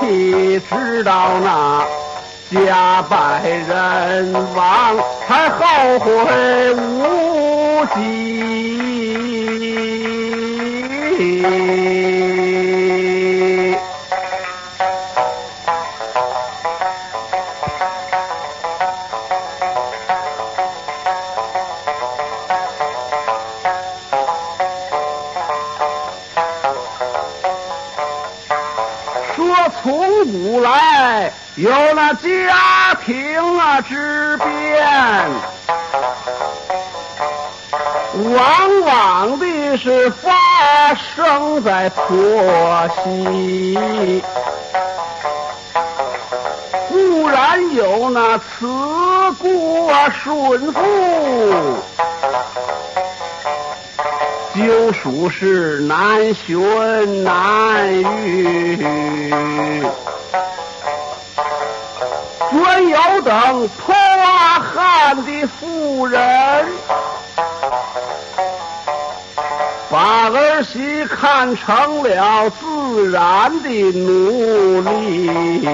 你知道那家败人亡，才后悔无有那家庭啊之变，往往的是发生在婆媳。固然有那慈姑啊顺父，就属是难寻难遇。准有等泼汉的妇人，把儿媳看成了自然的奴隶。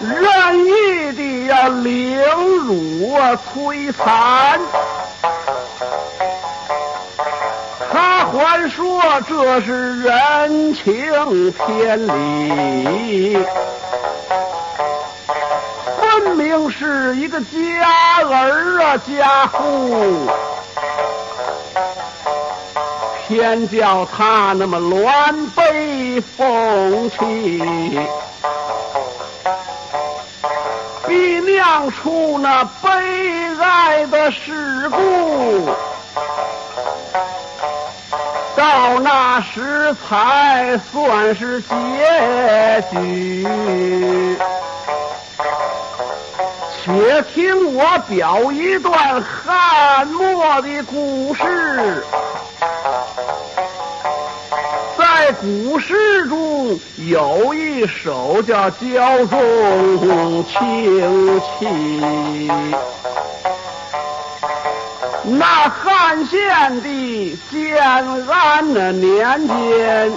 任意的呀凌辱啊摧残，还说这是人情天理，分明是一个家儿啊家父，偏叫他那么乱背风气。逼酿出那悲哀的事故，那时才算是结局。且听我表一段汉末的故事。在古诗中有一首叫《焦仲卿妻》，那汉献帝建安的年间，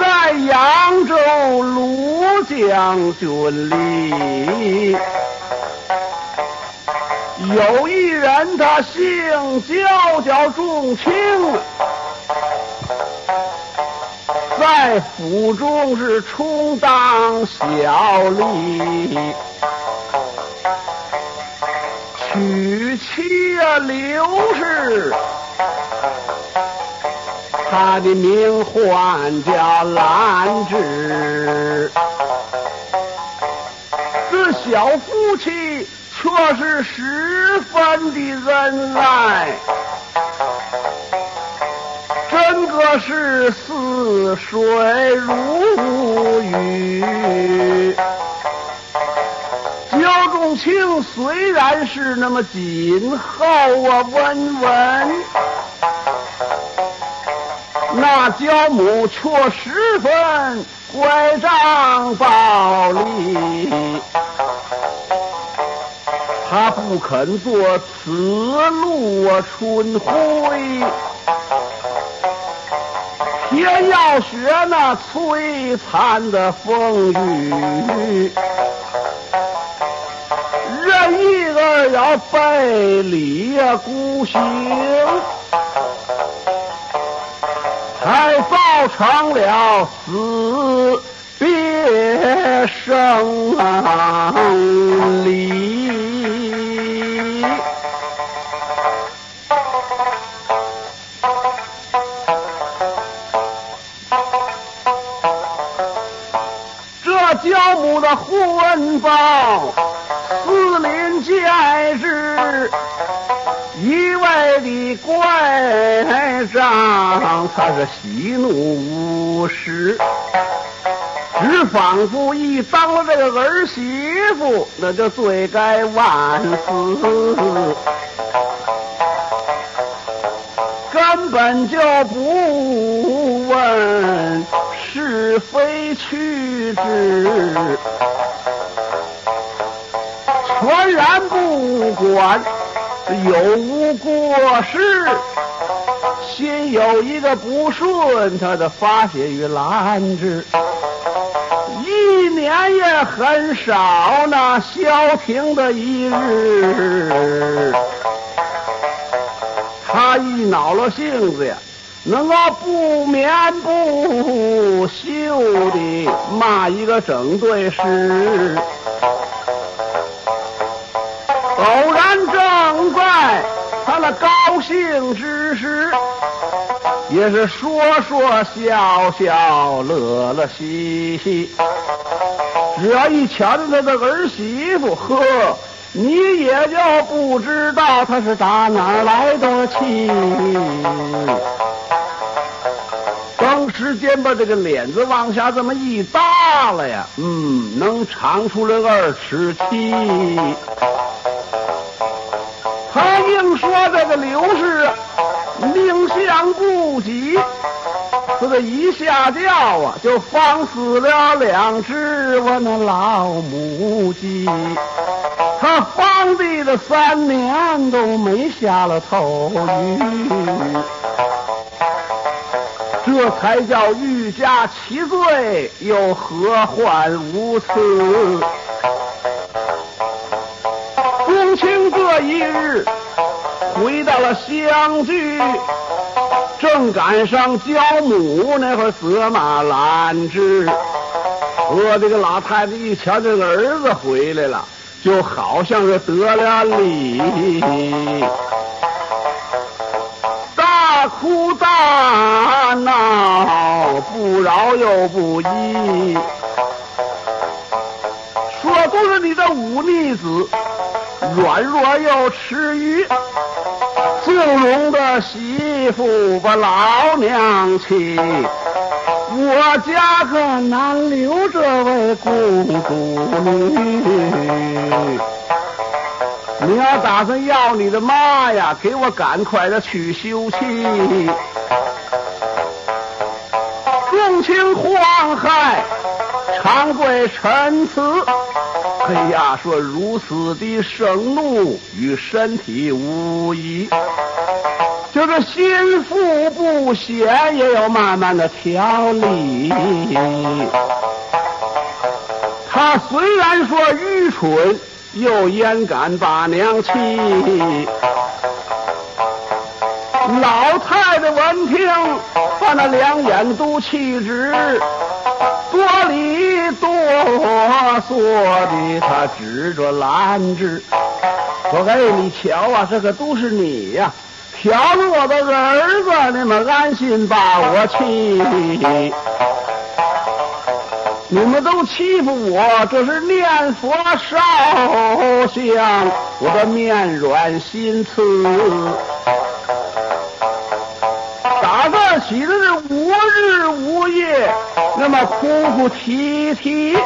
在扬州卢将军里。有一人，他姓焦，叫仲卿，在府中是充当小吏，娶妻啊刘氏，他的名唤叫兰芝，这小夫妻。却是十分的恩爱，真个是似水如虽然是那么谨厚啊温文，那焦母却十分乖张暴力。他不肯做此路啊春晖，偏要学那摧残的风雨，一个要背离呀孤行，还造成了死别生离。这焦母的婚报，见是，一味的怪上，他是喜怒无时，只仿佛一当了这个儿媳妇，那就罪该万死，根本就不问是非曲直，全然不管。有无过失，心有一个不顺，他的发泄于兰芝，一年也很少那消停的一日。他一恼了性子呀，能够不眠不休地骂一个整对诗。他那高兴之时，也是说说笑笑，乐乐嘻嘻。只要一瞧见他的儿媳妇，呵，你也就不知道他是打哪儿来的气。等时间把这个脸子往下这么一耷了呀，嗯，能长出来二尺七。他硬说这个刘氏命相不及，这一下轿啊，就放死了两只我那老母鸡。他放地的三年都没下了头鱼，这才叫欲加其罪，又何患无辞？公卿这一日回到了乡居，正赶上焦母那会责骂兰芝。我这个老太太一瞧这个儿子回来了，就好像是得了利，大哭大闹，不饶又不依，说都是你的忤逆子。软弱又痴愚，纵容的媳妇把老娘气，我家可难留这位公主。你要打算要你的妈呀，给我赶快的去休妻。众卿惶骇，长贵陈词。哎呀，说如此的盛怒与身体无异，就是心腹不闲，也要慢慢的调理。他虽然说愚蠢，又焉敢把娘气？老太太闻听，把那两眼都气直。多里哆嗦的，他指着兰芝说：“哎，你瞧啊，这个都是你呀！瞧着我的儿子，你们安心把我气。你们都欺负我，这是念佛烧香，我的面软心慈。”打这起的是无日无夜，那么哭哭啼啼，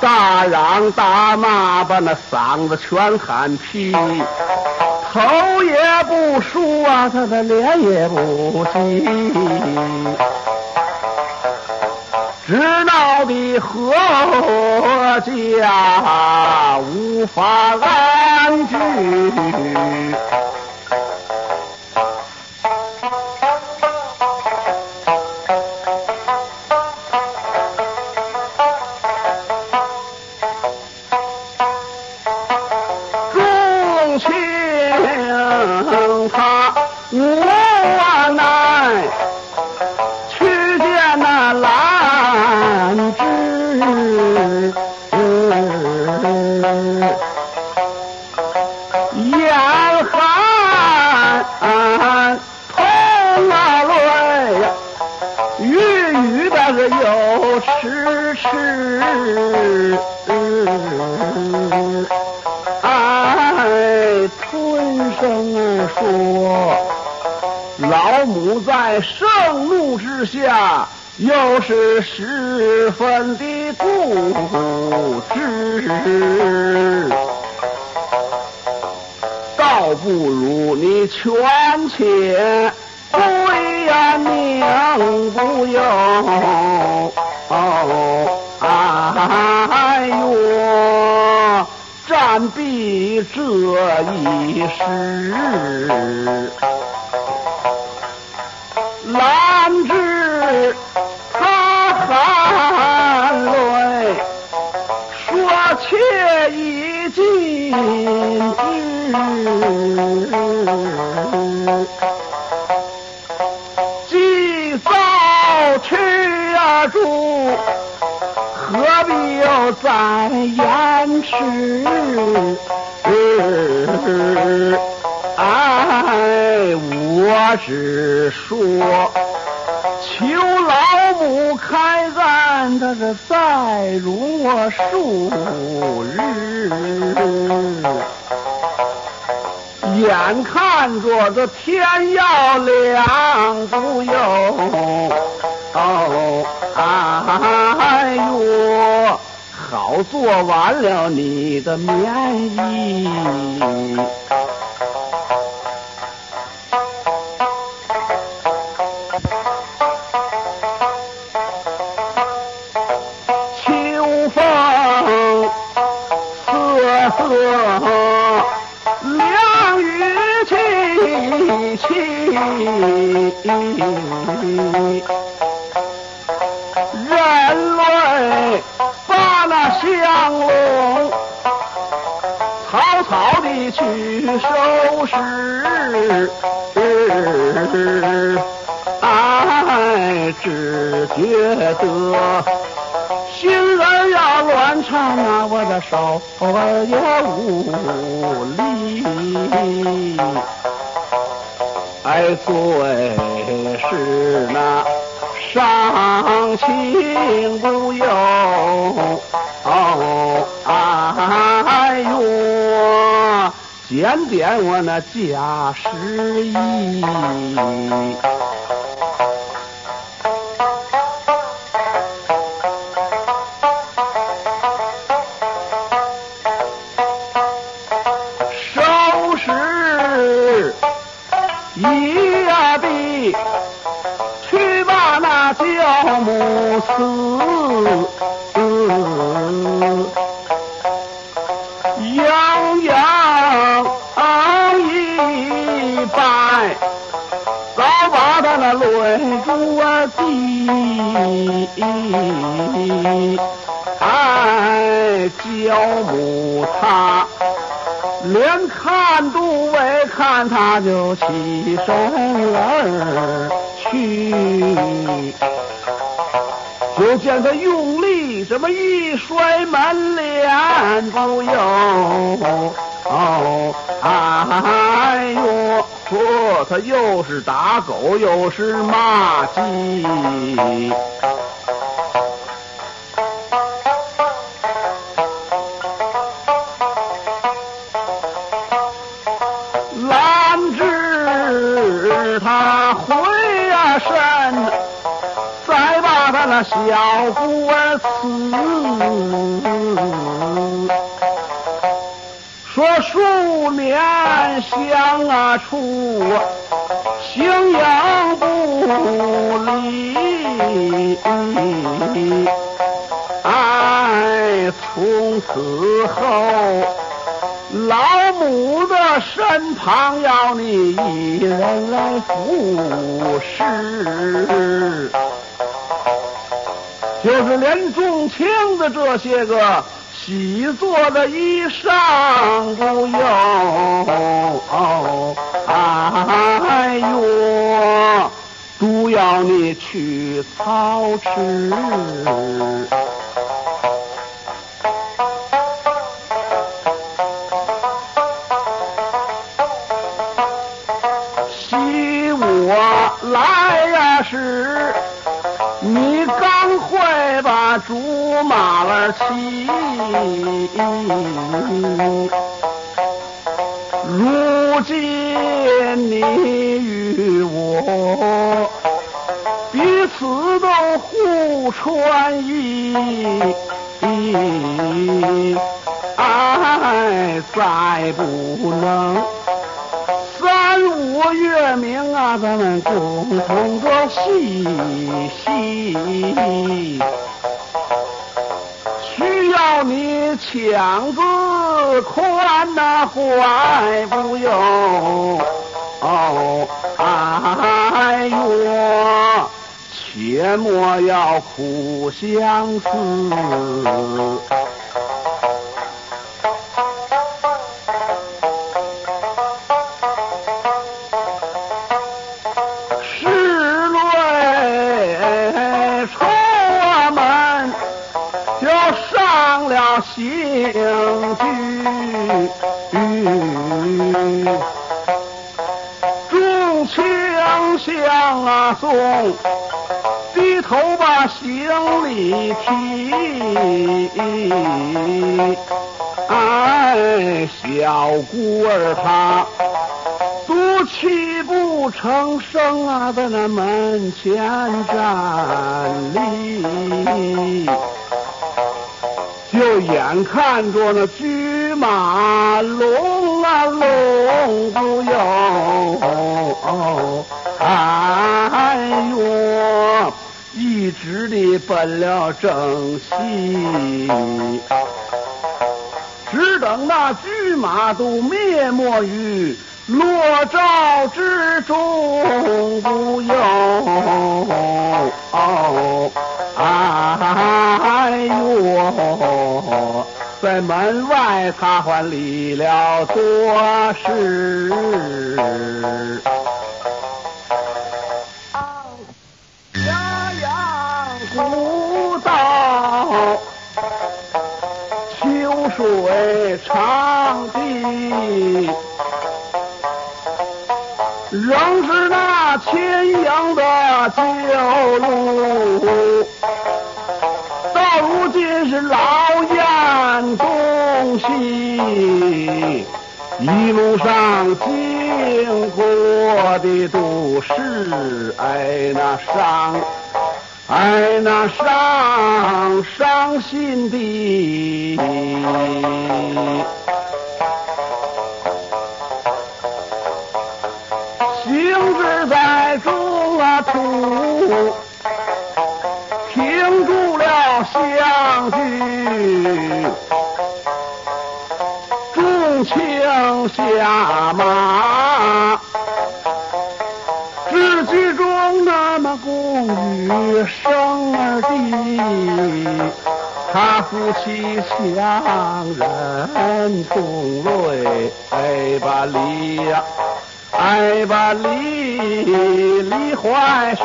大嚷大骂，把那嗓子全喊劈，头也不梳啊，他的脸也不洗，直闹的何家无法安居。住，何必又再延迟？”哎，我只说，求老母开恩，他是再容我数日。眼看着这天要亮不哟，哦，哎哟好做完了你的棉衣秋风瑟瑟凉雨凄凄去收拾，哎，只觉得心儿要乱颤啊，我的手儿也无力。哎，最是那伤情不由，哦点点我那家十一收拾，一呀地，去把那酵母撕。他就起身而去。就见他用力这么一摔门帘，不由，哎呦，说，他又是打狗又是骂鸡，那小姑儿辞，说数年相啊处，形影不离。哎，从此后，老母的身旁要你一人来服侍。就是连重情的这些个喜做的衣裳不用，哎呦，都要你去操持。喜我来呀是。竹马儿骑，如今你与我彼此都互传意，哎，再不能。三五月明啊，咱们共同着细细。要你强子宽呐，怀不用。哎呦，切莫要苦相思。刑具，众卿相啊送，低头把行李提。哎，小姑儿她赌气不成声啊，在那门前站立。眼看着那驹马龙啊龙不有，哎呦，一直的奔了正西，只等那驹马都灭没于落照之中不有。哎呦，在门外他还立了多事。襄阳古道，秋水长堤，仍是那牵羊的旧路。是老燕东西，一路上经过的都是哎那伤，哎那伤伤心的，行至在中啊途。下马，只剧中那么宫女生儿的，他夫妻相认同泪，哎把离呀，哎把离离怀绪。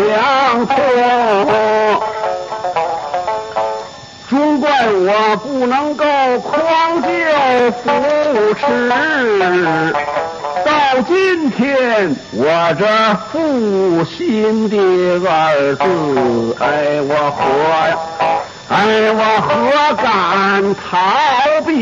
的强迫。”终怪我不能够匡救扶持，到今天我这负心的儿子，哎，我何呀？哎，我何敢逃避？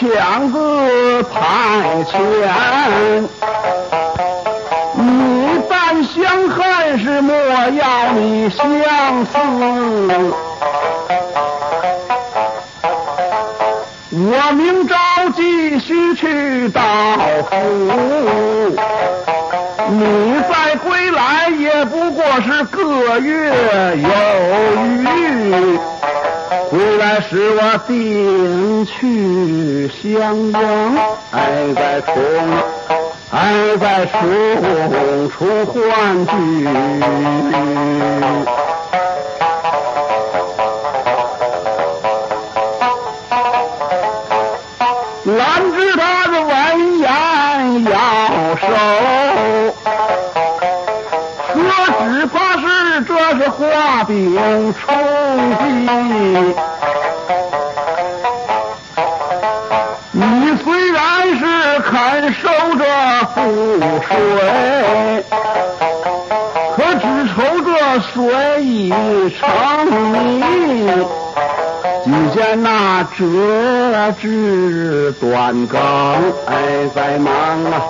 强子派遣，你但相恨是莫要你相思。我明朝继续去到府，你再归来也不过是个月有余。来使我定去相望，爱在重，爱在重出幻剧。难知他的文言要手，说只怕是这是画饼充饥。水，可只愁这水已成泥。只见那折枝断根，还在忙啊，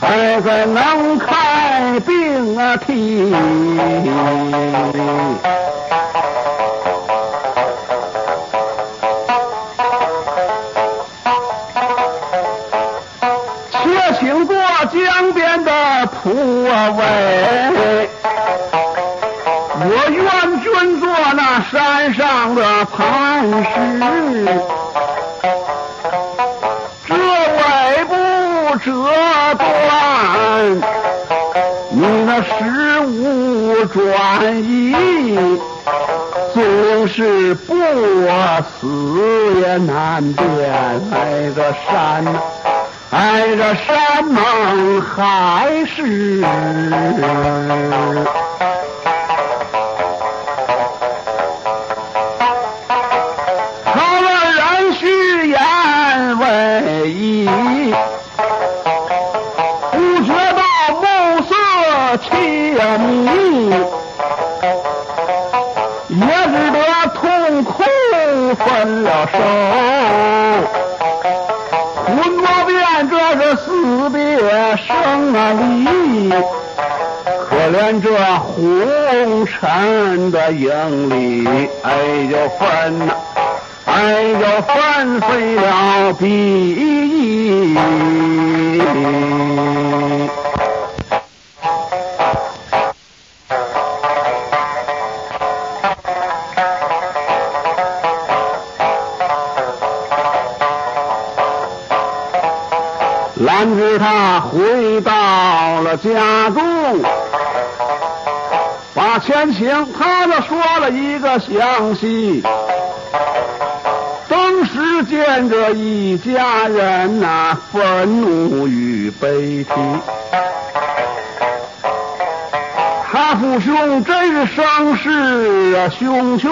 还在能开病啊啼。位。我愿君做那山上的磐石，这尾不折断，你那十五转移，总是不死也难辨。那个山，哎，这山盟海誓。他们人须言为义，不觉到暮色凄迷，也只得痛哭分了手。生啊离，可怜这红尘的影里，哎呦分呐、哎呦分飞了鼻翼。他回到了家中，把前情他呢说了一个详细。当时见着一家人呐、愤怒与悲啼。他父兄真是生事啊汹汹，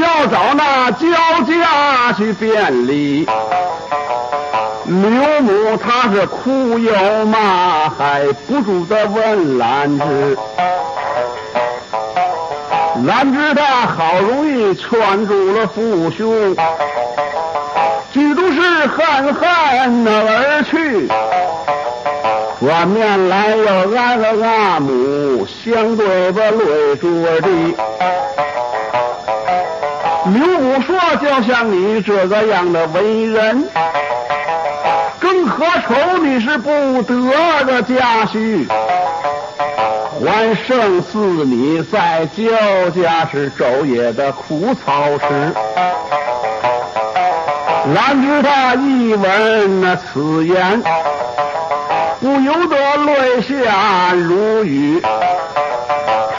要找那焦家去辩理。刘母她是哭又骂，还不住的问兰芝。兰芝她好容易劝住了父兄，几度是恨恨的而去。转面来又俺和阿母相对的泪珠儿滴。刘母说：“就像你这个样的为人，何愁你是不得的家婿？还胜似你在焦家是昼夜的苦操时。”兰芝他一闻那此言，不由得泪下如雨。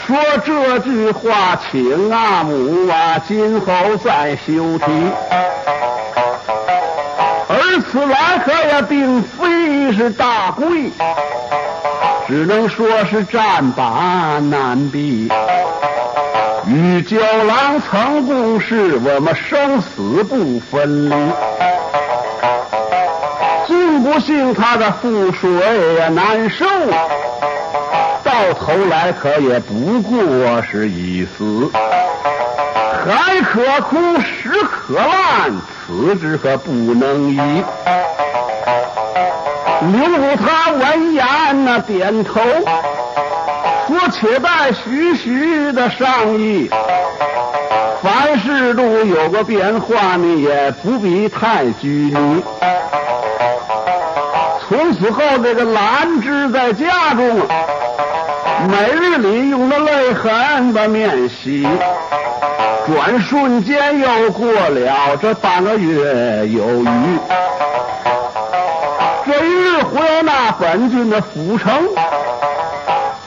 说这句话，请阿母啊，今后再休提。而此来可也并非是大贵，只能说是战把难避。与九郎曾共事，我们生死不分离。竟不幸他的覆水呀难受，到头来可也不过是一死。海可枯，石可烂，此之可不能移。刘武他闻言呐，点头说：“且待徐徐的商议。凡事都有个变化，你也不必太拘泥。”从此后，这个兰芝在家中，每日里用了泪痕把面洗。转瞬间又过了这半个月有余。这一日回那本郡的府城，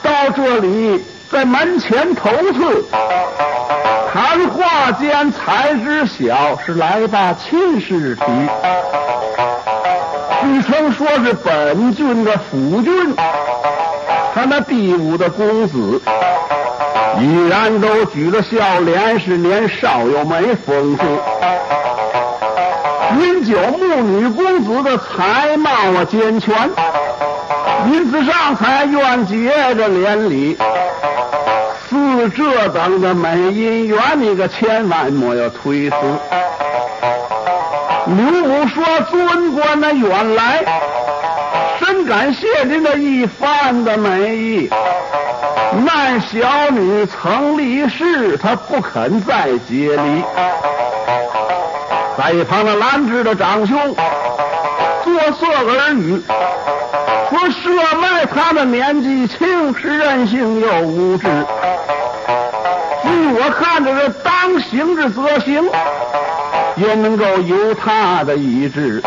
到这里在门前头次，谈话间才知晓是来把亲事提。据称说是本郡的府郡，他那第五的公子，依然都举着笑脸，是年少有美风度。饮酒母女公子的才貌啊健全，因此上才愿结着连理。似这等的美姻缘，你可千万莫要推辞。刘母说：“尊官那远来，深感谢您的一番的美意。那小女曾立誓，她不肯再结离。”在一旁的兰芝的长兄作色耳语说：“舍卖他的年纪轻，是任性又无知。据我看着这当行之则行，也能够由他的意志。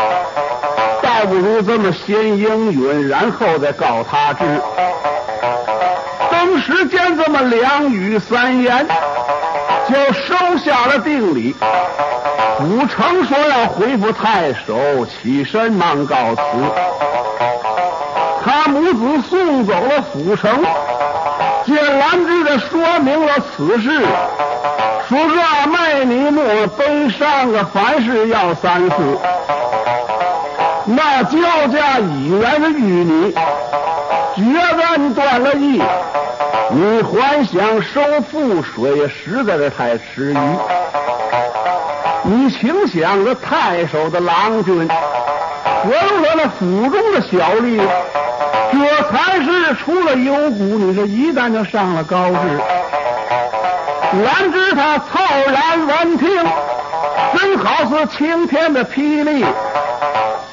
倒不如这么先应允，然后再告他知。等时间这么两语三言，就收下了定礼。”武成说要回复太守，起身忙告辞。他母子送走了府城，见兰芝的说明了此事，说二妹你莫悲伤啊，凡事要三思。那焦家已然是与你决断断了义，你还想收覆水，实在是太迟疑。你请想着太守的郎君和了那府中的小吏，这才是出了幽谷。你这一旦就上了高志，原知他凑然闻听，真好似晴天的霹雳。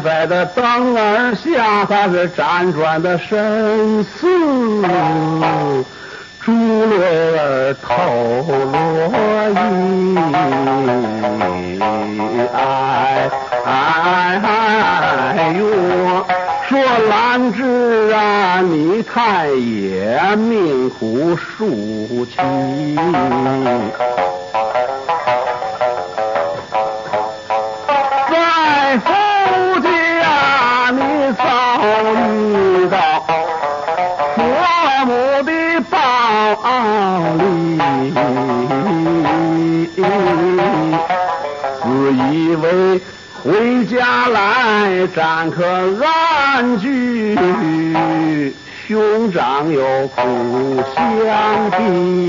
在这灯儿下，他是辗转的神思，珠泪儿透落衣。哎哎哎呦，说兰芝啊，你太也命苦数奇。暂可安居，兄长有苦相逼，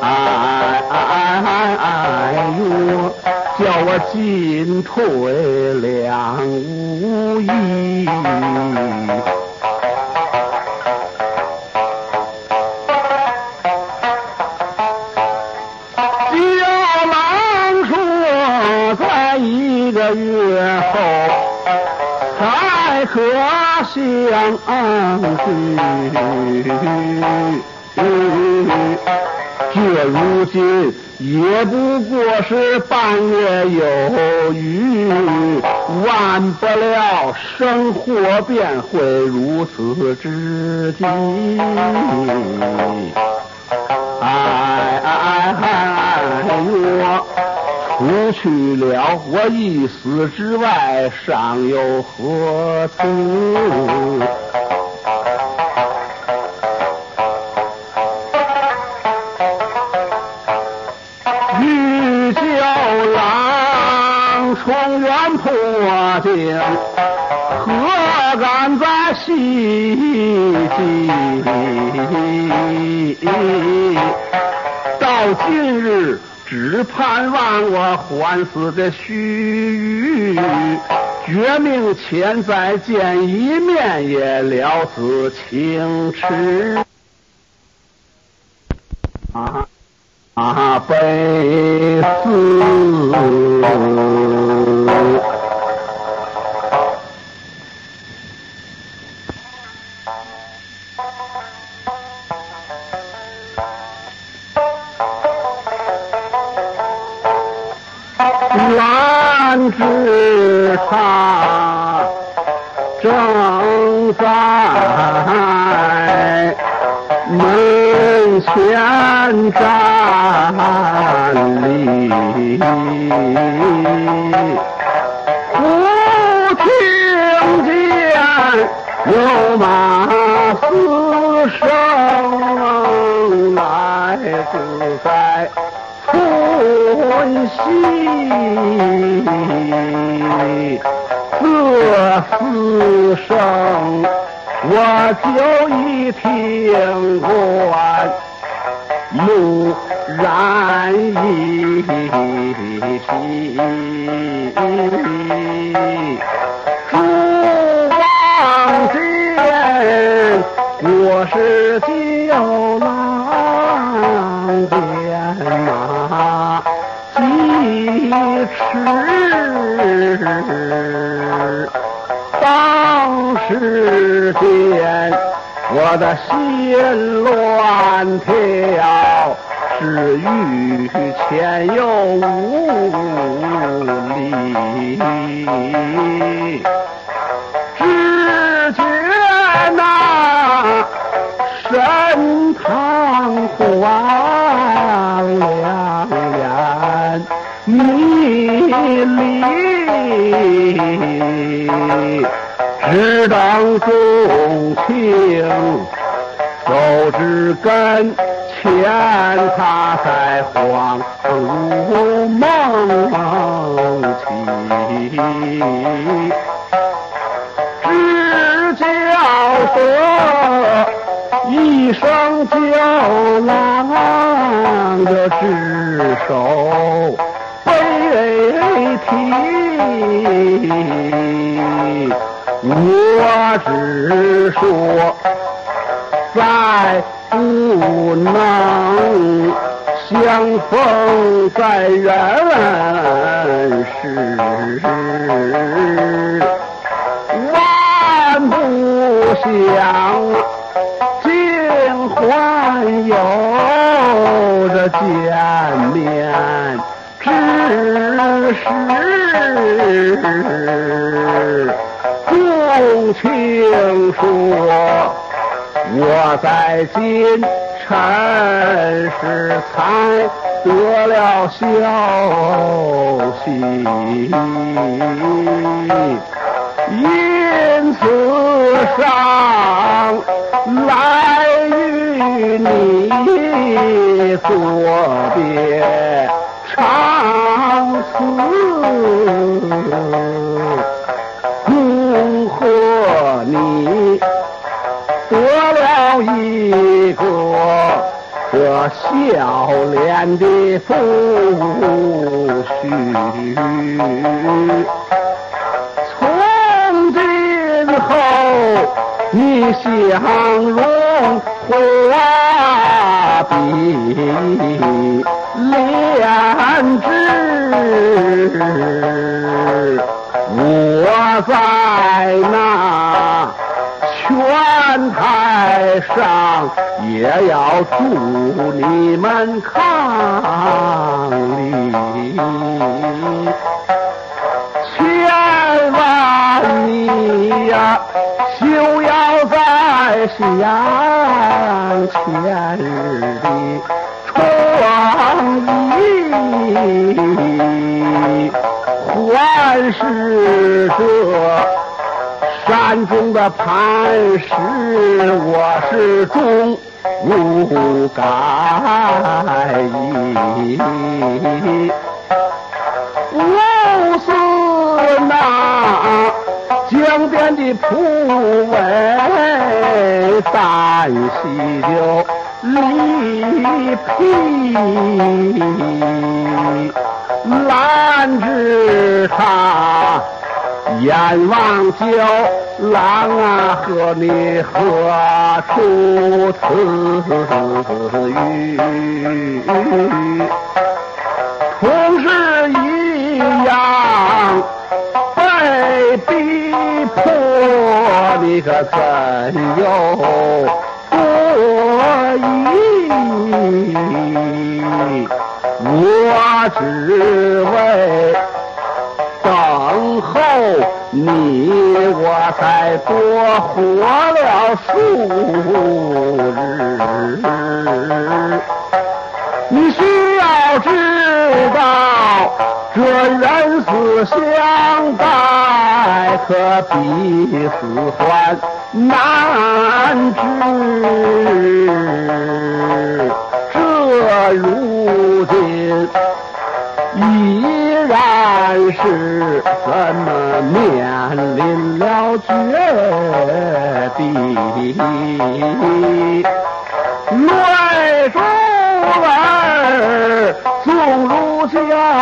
哎哎哎呦，叫我进退两无依。月后还可相聚，这如今也不过是半月有余，万不了生活便会如此之急。哎哎哎呦！除去了，我一死之外，尚有何处？玉娇郎重圆破镜，何敢再细记？到今日。只盼望我还死的须臾，绝命前再见一面，也了此情痴。啊啊，悲思。乱知他正在门前站立，忽听见有马嘶声来自在。魂兮，声我就乱跳，是欲前又无力，只觉那神堂荒凉凉。迷离，只当钟跟前，他在恍如梦起，只叫得一声叫郎的只手。悲啼，我只说，在能相逢在人世，万不想尽还有这见面。只是共情说，我在今陈世才得了消息，因此上来与你作别。长此这笑脸的夫婿，从今后你相容花比。莲枝，我在那泉台上也要祝你们康利，千万你呀，休要在想前日的。创意，还是这山中的磐石，我是终无改意。无似那江边的蒲苇，单溪就。离皮，拦着他，阎王叫郎啊，和你何处此语？同是一样被逼迫，你可怎有多意？我只为。你，我才多活了数日。你需要知道，这人死相待，可比死还难治。这如今依然是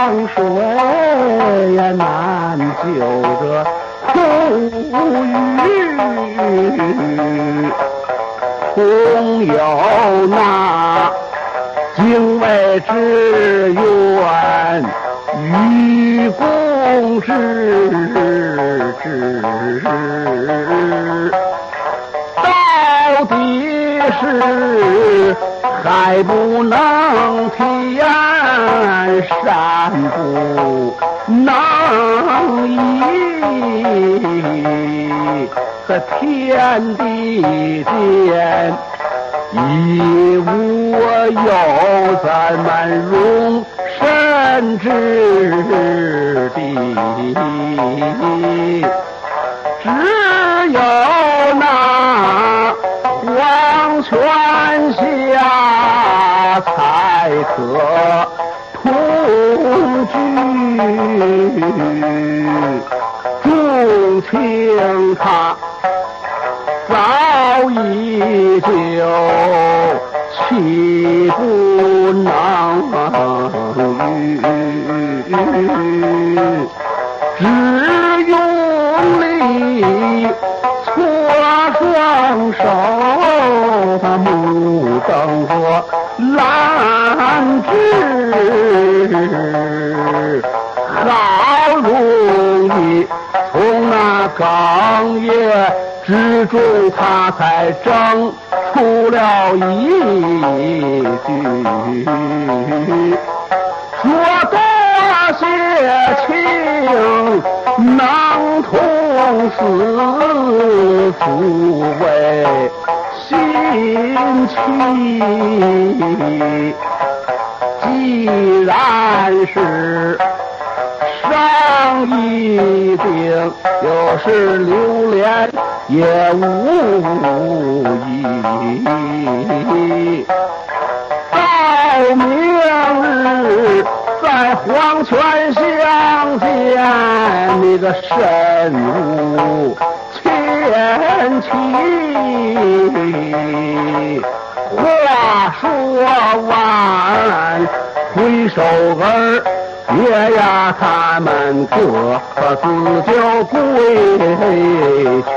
江水也难救这苦雨，空有那。敬畏之愿，愚公之志，到底是还不能体验，南山不能移，和天地间。一无有咱们容身之地，只有那黄泉下居，重情他。早已就岂不能语，只用力搓双手，他目瞪着兰枝，好容易从那刚叶。之中，他才争出了一句，说多些情，能同死，抚慰心情。既然是。上一病，又是流连也无益。到明日在黄泉相见，你个身无前妻。话说完，挥手儿。爷呀，他们各自就归去，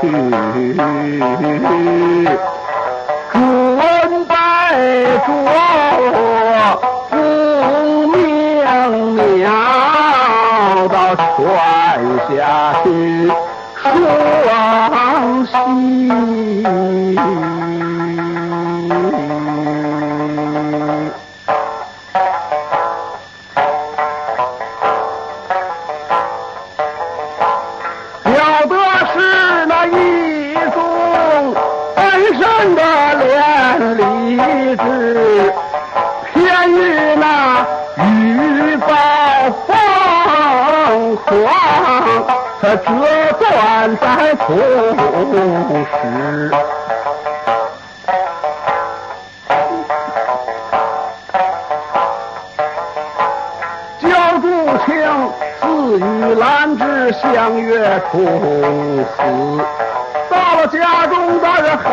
准备着功名鸟到泉下去双喜。折断在同时，焦竹清自与兰芝相约同死，到了家中，他是含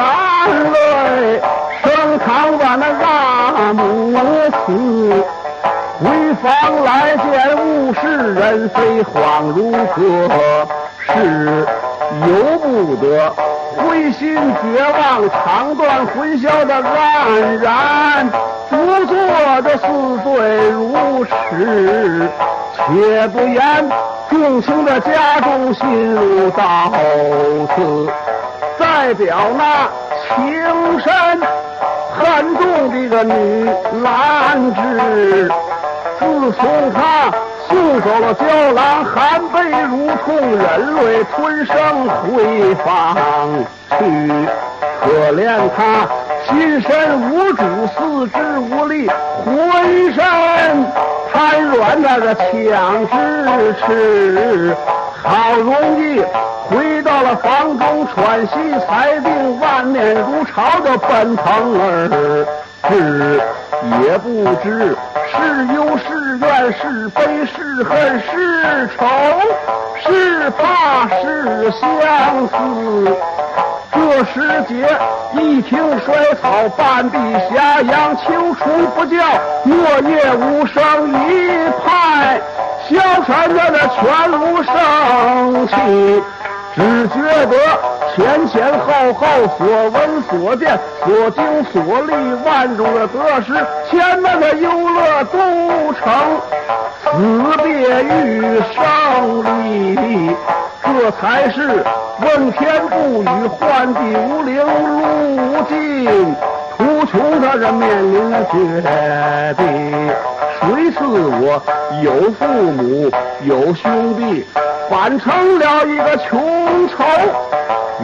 泪升堂把那阿母死。回房来见物是人，非，恍如隔？是由不得，灰心绝望，肠断魂消的黯然，不做的似醉如痴。且不言众情的家中心如刀刺，再表那情深恨重的个女兰芝。自从他送走了娇郎，含悲如痛，忍泪吞声回房去。可怜他心身无主，四肢无力，浑身瘫软那个枪支持。好容易回到了房中，喘息才定，万念如潮的奔腾而是，也不知是忧是怨是悲是恨是愁是怕是相思。这时节，一庭衰草，半壁斜阳，秋虫不叫，落叶无声，一派消沉在那全炉生气。只觉得前前后后所闻所见所经所历万种的得失，千万的忧乐都成死别与胜利，这才是问天不语，唤地无灵，路尽途穷的人面临绝地。谁是我有父母有兄弟？反成了一个穷愁，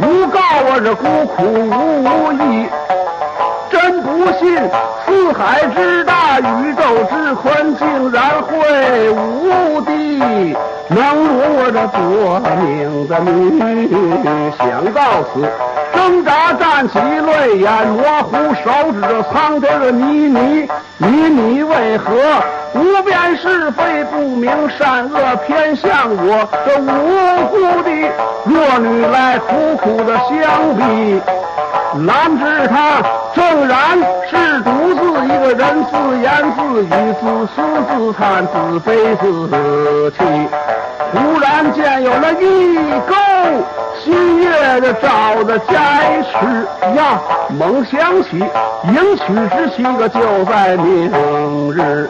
诬告我这孤苦无依，真不信四海之大，宇宙之宽，竟然会无地，能容我这夺命的女。想到此，挣扎站起，泪眼模糊，手指苍天的泥泥，泥泥为何？无辨是非，不明善恶，偏向我这无辜的弱女来苦苦的相逼。难知他正然是独自一个人，自言自语，自私自叹，自悲自气。忽然间有了一钩新月的照的摘吃呀，猛想起迎娶之期个就在明日。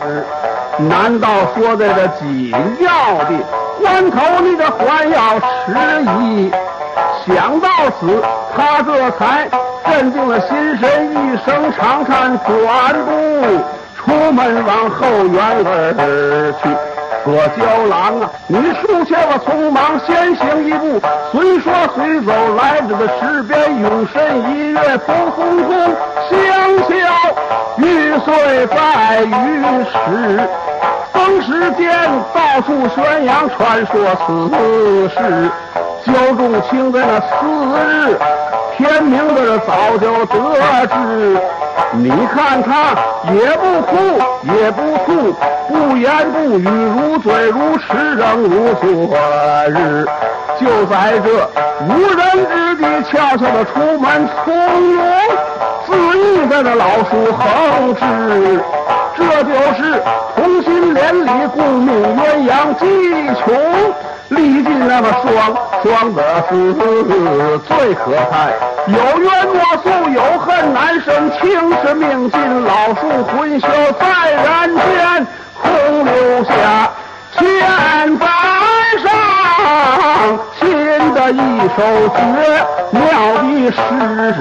难道说在这紧要的关头，你这还要迟疑？想到此，他这才镇定了心神，一声长叹，转步出门往后园而去。我娇郎啊，你恕下我匆忙，先行一步。随说随走，来至的池边，永身一跃，扑空中香消，玉碎在于石。风时间到处宣扬传说此事，焦仲卿在那次日天明的早就得知。你看他也不哭也不吐，不言不语，如醉如痴，仍如昨日。就在这无人之地，悄悄的出门，从容自意在那老树横枝。这就是同心连理、共命鸳鸯、计穷历尽那么双双的死，最可叹有冤莫诉，有恨难伸，情是命尽，老树魂休在人间，空留下千载上新的一首绝妙的诗词。